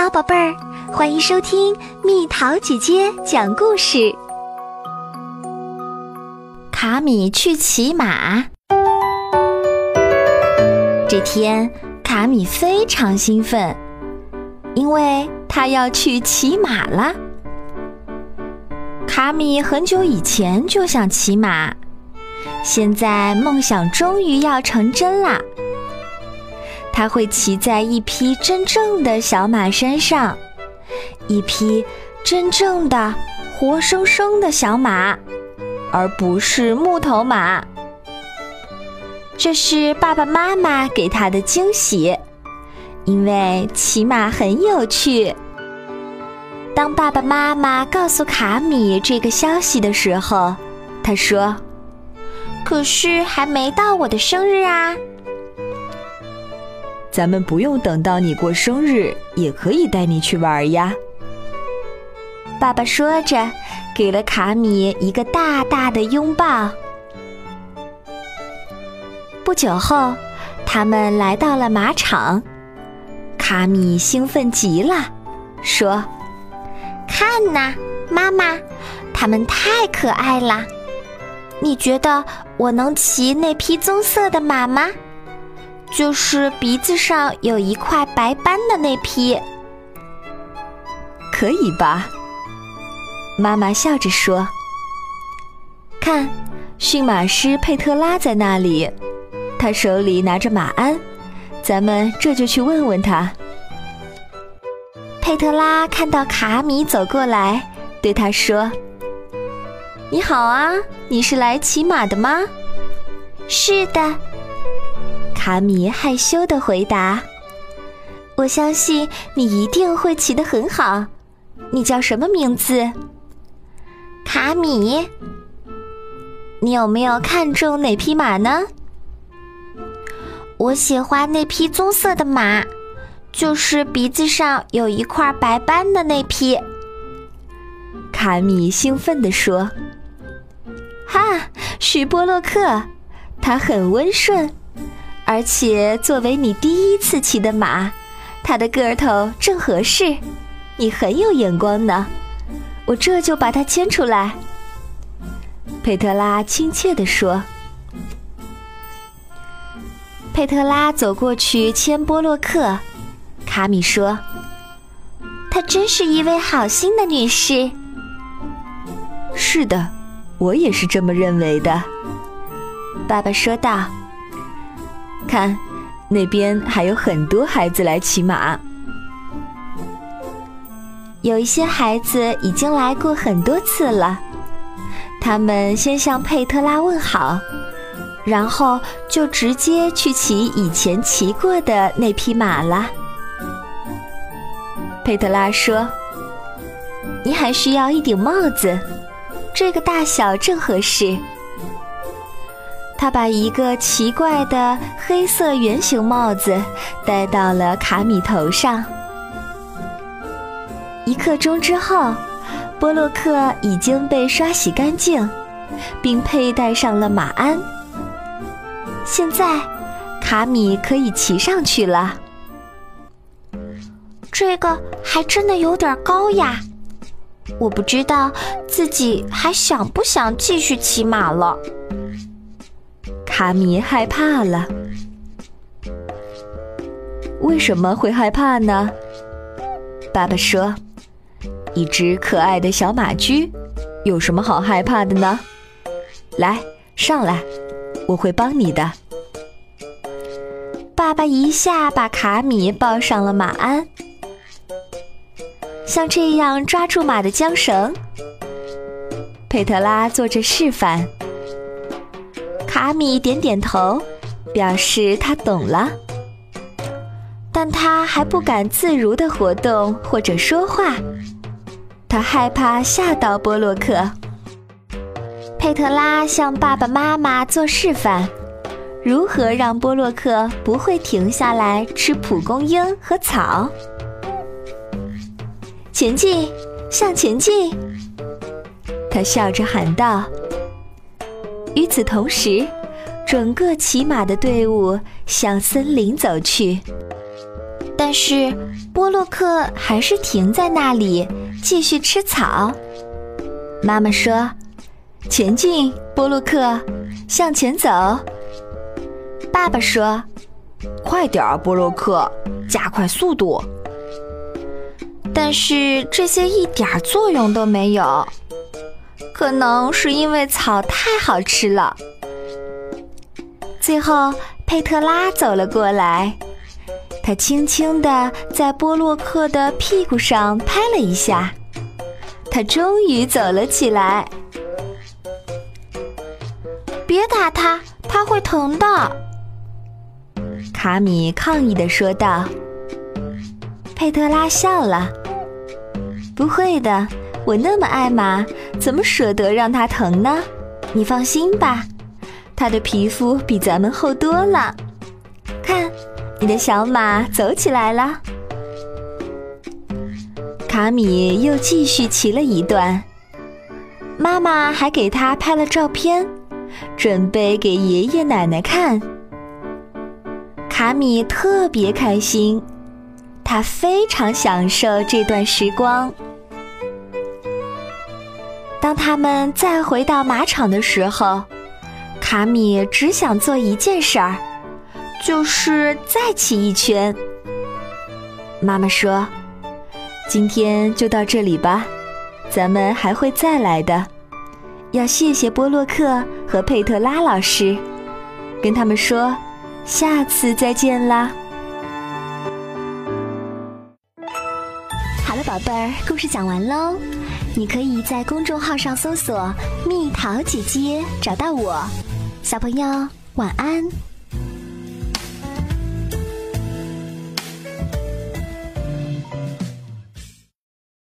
好，宝贝儿，欢迎收听蜜桃姐姐讲故事。卡米去骑马。这天，卡米非常兴奋，因为他要去骑马了。卡米很久以前就想骑马，现在梦想终于要成真啦。他会骑在一匹真正的小马身上，一匹真正的活生生的小马，而不是木头马。这是爸爸妈妈给他的惊喜，因为骑马很有趣。当爸爸妈妈告诉卡米这个消息的时候，他说：“可是还没到我的生日啊。”咱们不用等到你过生日，也可以带你去玩呀。爸爸说着，给了卡米一个大大的拥抱。不久后，他们来到了马场，卡米兴奋极了，说：“看呐，妈妈，他们太可爱了。你觉得我能骑那匹棕色的马吗？”就是鼻子上有一块白斑的那匹，可以吧？妈妈笑着说：“看，驯马师佩特拉在那里，他手里拿着马鞍，咱们这就去问问他。”佩特拉看到卡米走过来，对他说：“你好啊，你是来骑马的吗？”“是的。”卡米害羞的回答：“我相信你一定会骑得很好。你叫什么名字？”卡米。你有没有看中哪匹马呢？我喜欢那匹棕色的马，就是鼻子上有一块白斑的那匹。卡米兴奋地说：“哈，是波洛克，它很温顺。”而且作为你第一次骑的马，它的个头正合适，你很有眼光呢。我这就把它牵出来。”佩特拉亲切地说。佩特拉走过去牵波洛克，卡米说：“她真是一位好心的女士。”“是的，我也是这么认为的。”爸爸说道。看，那边还有很多孩子来骑马。有一些孩子已经来过很多次了，他们先向佩特拉问好，然后就直接去骑以前骑过的那匹马了。佩特拉说：“你还需要一顶帽子，这个大小正合适。”他把一个奇怪的黑色圆形帽子戴到了卡米头上。一刻钟之后，波洛克已经被刷洗干净，并佩戴上了马鞍。现在，卡米可以骑上去了。这个还真的有点高呀！我不知道自己还想不想继续骑马了。卡米害怕了，为什么会害怕呢？爸爸说：“一只可爱的小马驹，有什么好害怕的呢？”来，上来，我会帮你的。爸爸一下把卡米抱上了马鞍，像这样抓住马的缰绳。佩特拉做着示范。阿米点点头，表示他懂了，但他还不敢自如的活动或者说话，他害怕吓到波洛克。佩特拉向爸爸妈妈做示范，如何让波洛克不会停下来吃蒲公英和草。前进，向前进！他笑着喊道。与此同时，整个骑马的队伍向森林走去。但是波洛克还是停在那里，继续吃草。妈妈说：“前进，波洛克，向前走。”爸爸说：“快点儿，波洛克，加快速度。”但是这些一点作用都没有，可能是因为草太好吃了。最后，佩特拉走了过来，他轻轻地在波洛克的屁股上拍了一下，他终于走了起来。别打他，他会疼的。卡米抗议地说道。佩特拉笑了。不会的，我那么爱马，怎么舍得让它疼呢？你放心吧，它的皮肤比咱们厚多了。看，你的小马走起来了。卡米又继续骑了一段，妈妈还给他拍了照片，准备给爷爷奶奶看。卡米特别开心，他非常享受这段时光。当他们再回到马场的时候，卡米只想做一件事儿，就是再骑一圈。妈妈说：“今天就到这里吧，咱们还会再来的。要谢谢波洛克和佩特拉老师，跟他们说，下次再见啦。”好了，宝贝儿，故事讲完喽。你可以在公众号上搜索“蜜桃姐姐”，找到我。小朋友，晚安。